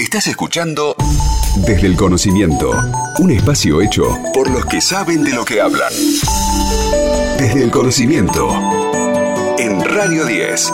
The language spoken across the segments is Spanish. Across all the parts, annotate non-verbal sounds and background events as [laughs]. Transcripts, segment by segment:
Estás escuchando Desde el Conocimiento, un espacio hecho por los que saben de lo que hablan. Desde el Conocimiento, en Radio 10.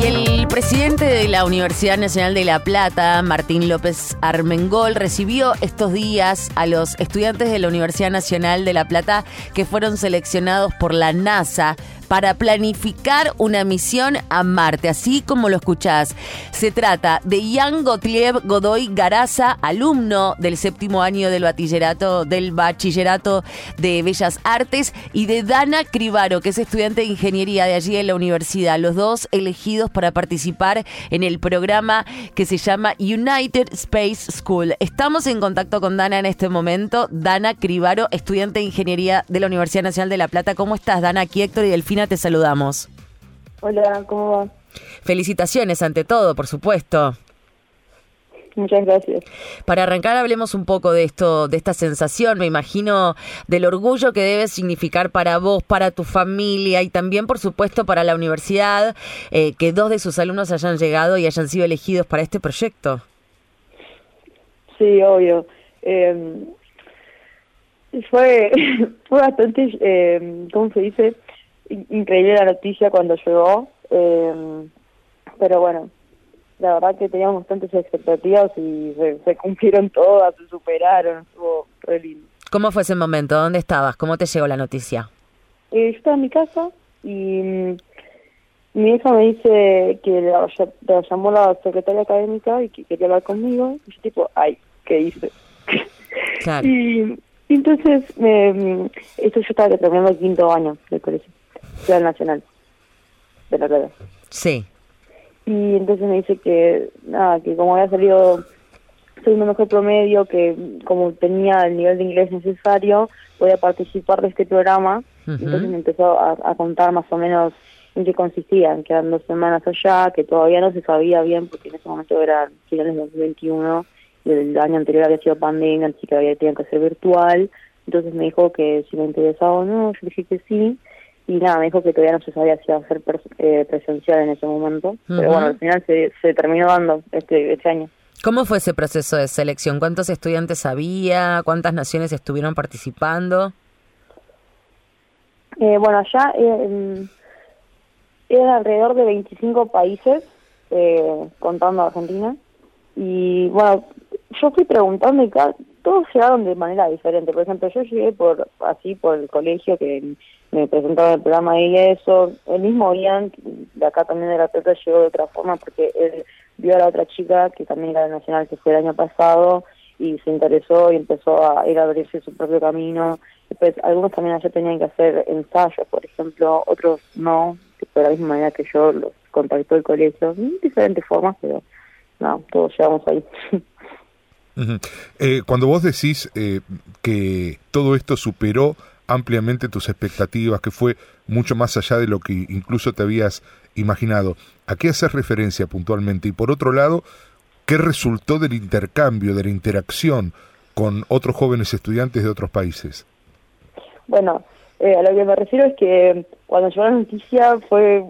Y el presidente de la Universidad Nacional de La Plata, Martín López Armengol, recibió estos días a los estudiantes de la Universidad Nacional de La Plata que fueron seleccionados por la NASA para planificar una misión a Marte, así como lo escuchás. Se trata de Ian Gottlieb Godoy Garaza, alumno del séptimo año del bachillerato, del bachillerato de Bellas Artes, y de Dana Cribaro, que es estudiante de ingeniería de allí en la universidad. Los dos elegidos para participar en el programa que se llama United Space School. Estamos en contacto con Dana en este momento. Dana Cribaro, estudiante de ingeniería de la Universidad Nacional de La Plata. ¿Cómo estás, Dana? Aquí Héctor y Delfina te saludamos. Hola, ¿cómo va? Felicitaciones ante todo, por supuesto. Muchas gracias. Para arrancar hablemos un poco de esto, de esta sensación, me imagino, del orgullo que debe significar para vos, para tu familia y también, por supuesto, para la universidad, eh, que dos de sus alumnos hayan llegado y hayan sido elegidos para este proyecto. Sí, obvio. Eh, fue, [laughs] fue bastante, eh, ¿cómo se dice? Increíble la noticia cuando llegó, eh, pero bueno, la verdad que teníamos bastantes expectativas y se, cumplieron [laughs] todas, se superaron, estuvo re lindo. ¿Cómo fue ese momento? ¿Dónde estabas? ¿Cómo te llegó la noticia? Eh, yo estaba en mi casa y mm, mi hija me dice que la, llamó la secretaria académica y que quería hablar conmigo. Y yo tipo, ay, ¿qué hice? Claro. [laughs] y, entonces, eh, esto yo estaba terminando el quinto año del colegio. Ciudad Nacional de la Plata. Sí. Y entonces me dice que, nada, que como había salido segundo mejor promedio, que como tenía el nivel de inglés necesario, podía participar de este programa. Entonces me empezó a, contar más o menos en qué consistía, que eran dos semanas allá, que todavía no se sabía bien, porque en ese momento era finales de 2021, y el año anterior había sido pandemia, así que había tenido que ser virtual. Entonces me dijo que si me interesaba o no, yo dije que sí y nada, me dijo que todavía no se sabía si iba a ser eh, presencial en ese momento, pero bueno, al final se, se terminó dando este, este año. ¿Cómo fue ese proceso de selección? ¿Cuántos estudiantes había? ¿Cuántas naciones estuvieron participando? Eh, bueno, allá eh, eran alrededor de 25 países, eh, contando Argentina. Y bueno, yo fui preguntando y todos llegaron de manera diferente. Por ejemplo, yo llegué por así por el colegio que me presentaron el programa y eso. El mismo Ian, de acá también de la Plata, llegó de otra forma porque él vio a la otra chica que también era de Nacional, que fue el año pasado, y se interesó y empezó a ir a abrirse su propio camino. Después, algunos también allá tenían que hacer ensayos, por ejemplo, otros no, de la misma manera que yo los contactó el colegio, diferentes formas, pero no, todos llegamos ahí. [laughs] Eh, cuando vos decís eh, que todo esto superó ampliamente tus expectativas, que fue mucho más allá de lo que incluso te habías imaginado. ¿A qué haces referencia puntualmente? Y por otro lado, ¿qué resultó del intercambio, de la interacción con otros jóvenes estudiantes de otros países? Bueno, eh, a lo que me refiero es que cuando llegó la noticia fue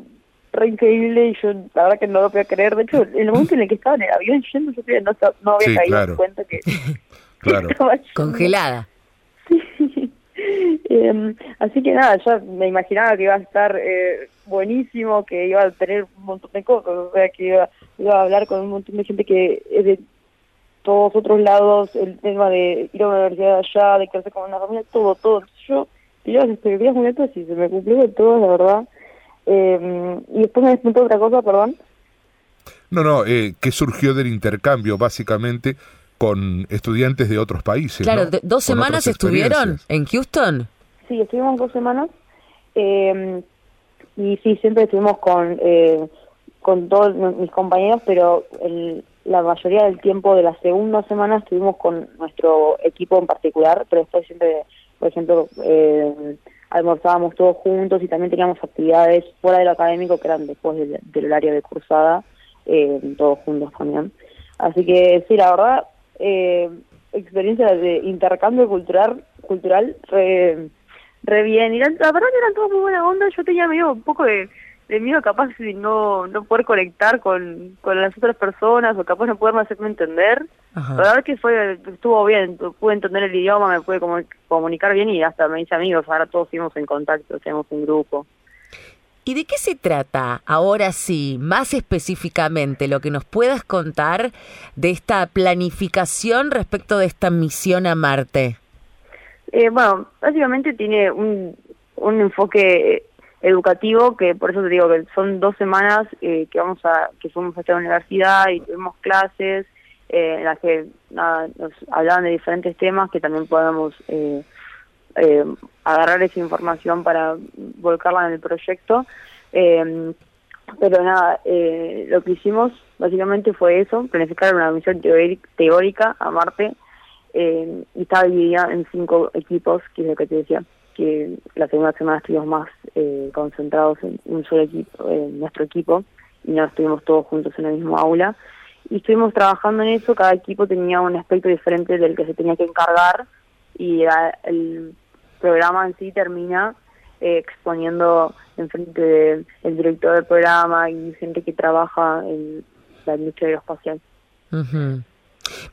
re increíble y yo la verdad que no lo podía creer. De hecho, en el momento en el que estaba en el avión yendo, yo no, no había caído en cuenta que... [laughs] claro. [laughs] Congelada. Eh, así que nada, yo me imaginaba que iba a estar eh, buenísimo, que iba a tener un montón de cosas, o sea, que iba, a hablar con un montón de gente que es de todos otros lados, el tema de ir a una universidad allá, de quedarse con una familia, todo, todo. Yo tenía las muy altas y se me cumplió de todo, la verdad. Eh, y después me despuntó otra cosa, perdón. No, no, eh, ¿qué surgió del intercambio, básicamente? Con estudiantes de otros países. Claro, ¿dos semanas estuvieron en Houston? Sí, estuvimos dos semanas. Eh, y sí, siempre estuvimos con, eh, con todos mis compañeros, pero el, la mayoría del tiempo de la segunda semana estuvimos con nuestro equipo en particular, pero después siempre, por ejemplo, eh, almorzábamos todos juntos y también teníamos actividades fuera de lo académico que eran después del, del horario de cursada, eh, todos juntos también. Así que sí, la verdad, eh, experiencia de intercambio cultural cultural re, re bien. Y la, verdad que eran todos muy buena onda. Yo tenía medio un poco de, de miedo capaz de no, no poder conectar con, con las otras personas o capaz no poderme hacerme entender. Ajá. La verdad que fue estuvo bien, pude entender el idioma, me pude comu- comunicar bien y hasta me hice amigos, ahora todos seguimos en contacto, tenemos un grupo. ¿Y de qué se trata ahora sí, más específicamente, lo que nos puedas contar de esta planificación respecto de esta misión a Marte? Eh, bueno, básicamente tiene un, un enfoque educativo que por eso te digo que son dos semanas eh, que vamos a que fuimos a esta universidad y tuvimos clases eh, en las que nos hablaban de diferentes temas que también podemos eh, eh, agarrar esa información para volcarla en el proyecto. Eh, pero nada, eh, lo que hicimos básicamente fue eso, planificar una misión teóric- teórica a Marte eh, y estaba dividida en cinco equipos, que es lo que te decía, que la segunda semana estuvimos más eh, concentrados en un solo equipo, en nuestro equipo, y no estuvimos todos juntos en el mismo aula. Y estuvimos trabajando en eso, cada equipo tenía un aspecto diferente del que se tenía que encargar, y a- el programa en sí termina eh, exponiendo enfrente del el director del programa y gente que trabaja en la industria aeroespacial. Ujú.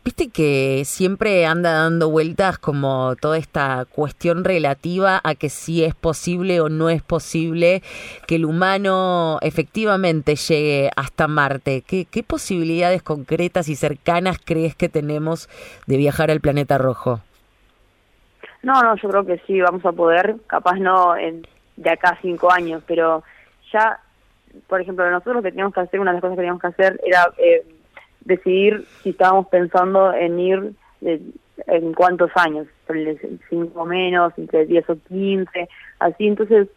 Viste que siempre anda dando vueltas como toda esta cuestión relativa a que si es posible o no es posible que el humano efectivamente llegue hasta Marte. ¿Qué, qué posibilidades concretas y cercanas crees que tenemos de viajar al planeta rojo? No, no, yo creo que sí, vamos a poder, capaz no en, de acá a cinco años, pero ya, por ejemplo, nosotros lo que teníamos que hacer, una de las cosas que teníamos que hacer era eh, decidir si estábamos pensando en ir en cuántos años, cinco menos, entre 10 o 15, así, entonces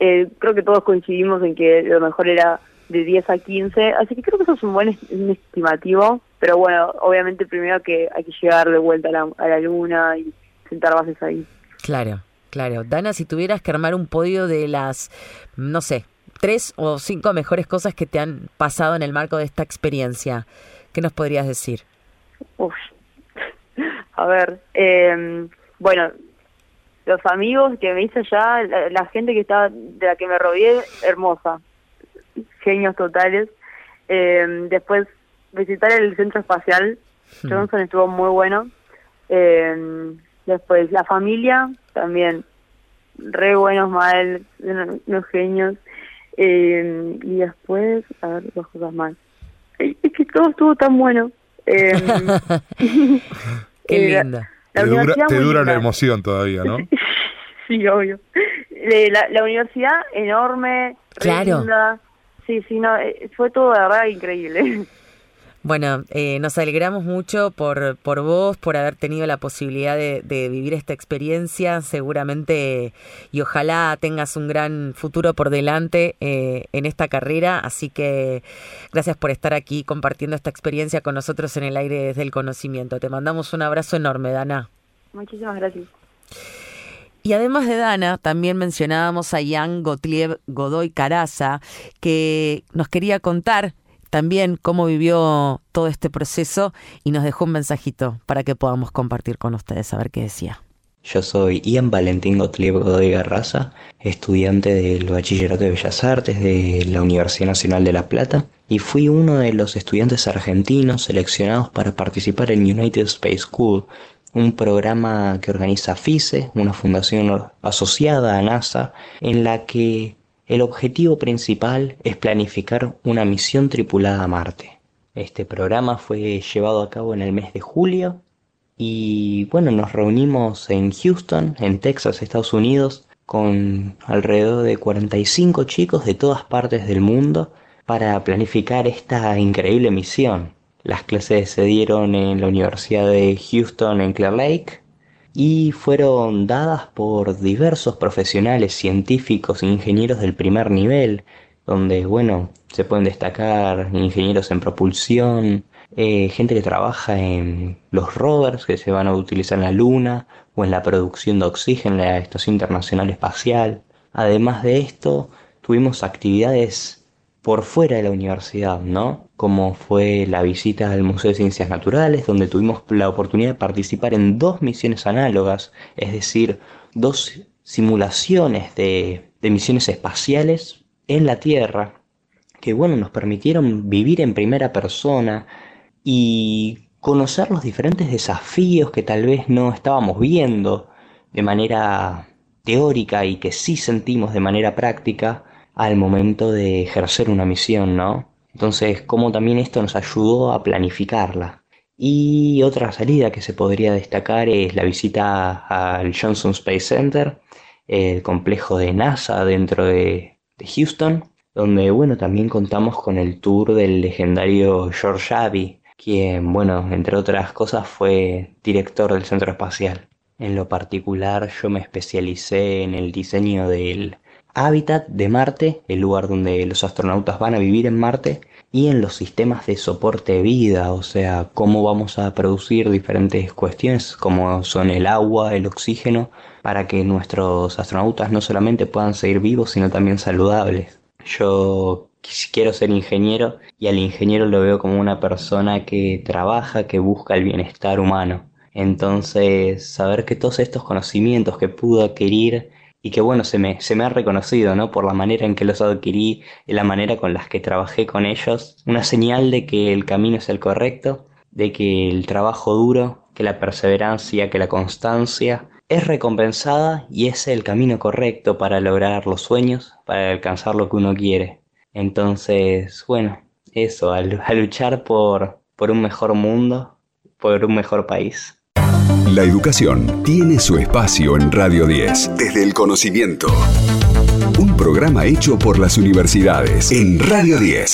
eh, creo que todos coincidimos en que lo mejor era de 10 a 15, así que creo que eso es un buen estimativo, pero bueno, obviamente primero que hay que llegar de vuelta a la, a la luna y sentar bases ahí. Claro, claro. Dana, si tuvieras que armar un podio de las, no sé, tres o cinco mejores cosas que te han pasado en el marco de esta experiencia, ¿qué nos podrías decir? Uf. [laughs] A ver, eh, bueno, los amigos que me hice allá, la, la gente que estaba, de la que me rodeé, hermosa, genios totales. Eh, después, visitar el centro espacial, Hmm. Johnson estuvo muy bueno. Eh, después, la familia, también, re buenos, mal, unos genios. Eh, y después, a ver, dos cosas más. Es que todo estuvo tan bueno. Eh, [laughs] Qué eh, la- linda. la te dura, te la emoción todavía, ¿no? [laughs] sí, obvio. Eh, la, la universidad enorme, re Claro. linda. Sí, sí, no, eh, fue todo de verdad increíble. [laughs] Bueno, eh, nos alegramos mucho por, por vos, por haber tenido la posibilidad de, de vivir esta experiencia, seguramente, y ojalá tengas un gran futuro por delante eh, en esta carrera, así que gracias por estar aquí compartiendo esta experiencia con nosotros en el aire desde el conocimiento. Te mandamos un abrazo enorme, Dana. Muchísimas gracias. Y además de Dana, también mencionábamos a Jan Gottlieb Godoy Caraza, que nos quería contar también cómo vivió todo este proceso y nos dejó un mensajito para que podamos compartir con ustedes, a ver qué decía. Yo soy Ian Valentín Gottlieb Godoy Garraza, estudiante del Bachillerato de Bellas Artes de la Universidad Nacional de La Plata, y fui uno de los estudiantes argentinos seleccionados para participar en United Space School, un programa que organiza FICE, una fundación asociada a NASA, en la que el objetivo principal es planificar una misión tripulada a Marte. Este programa fue llevado a cabo en el mes de julio y bueno, nos reunimos en Houston, en Texas, Estados Unidos, con alrededor de 45 chicos de todas partes del mundo para planificar esta increíble misión. Las clases se dieron en la Universidad de Houston en Clear Lake y fueron dadas por diversos profesionales científicos e ingenieros del primer nivel, donde, bueno, se pueden destacar ingenieros en propulsión, eh, gente que trabaja en los rovers que se van a utilizar en la Luna o en la producción de oxígeno en la Estación Internacional Espacial. Además de esto, tuvimos actividades por fuera de la universidad, ¿no? Como fue la visita al Museo de Ciencias Naturales, donde tuvimos la oportunidad de participar en dos misiones análogas, es decir, dos simulaciones de, de misiones espaciales en la Tierra, que bueno, nos permitieron vivir en primera persona y conocer los diferentes desafíos que tal vez no estábamos viendo de manera teórica y que sí sentimos de manera práctica al momento de ejercer una misión, ¿no? Entonces, cómo también esto nos ayudó a planificarla. Y otra salida que se podría destacar es la visita al Johnson Space Center, el complejo de NASA dentro de, de Houston, donde bueno, también contamos con el tour del legendario George Abbey, quien, bueno, entre otras cosas fue director del centro espacial. En lo particular yo me especialicé en el diseño del hábitat de Marte, el lugar donde los astronautas van a vivir en Marte, y en los sistemas de soporte de vida, o sea, cómo vamos a producir diferentes cuestiones como son el agua, el oxígeno, para que nuestros astronautas no solamente puedan seguir vivos, sino también saludables. Yo quiero ser ingeniero y al ingeniero lo veo como una persona que trabaja, que busca el bienestar humano. Entonces, saber que todos estos conocimientos que pude adquirir y que bueno, se me, se me ha reconocido, ¿no? Por la manera en que los adquirí la manera con las que trabajé con ellos, una señal de que el camino es el correcto, de que el trabajo duro, que la perseverancia, que la constancia es recompensada y es el camino correcto para lograr los sueños, para alcanzar lo que uno quiere. Entonces, bueno, eso, a, luchar por, por un mejor mundo, por un mejor país. La educación tiene su espacio en Radio 10, desde el conocimiento. Un programa hecho por las universidades en Radio 10.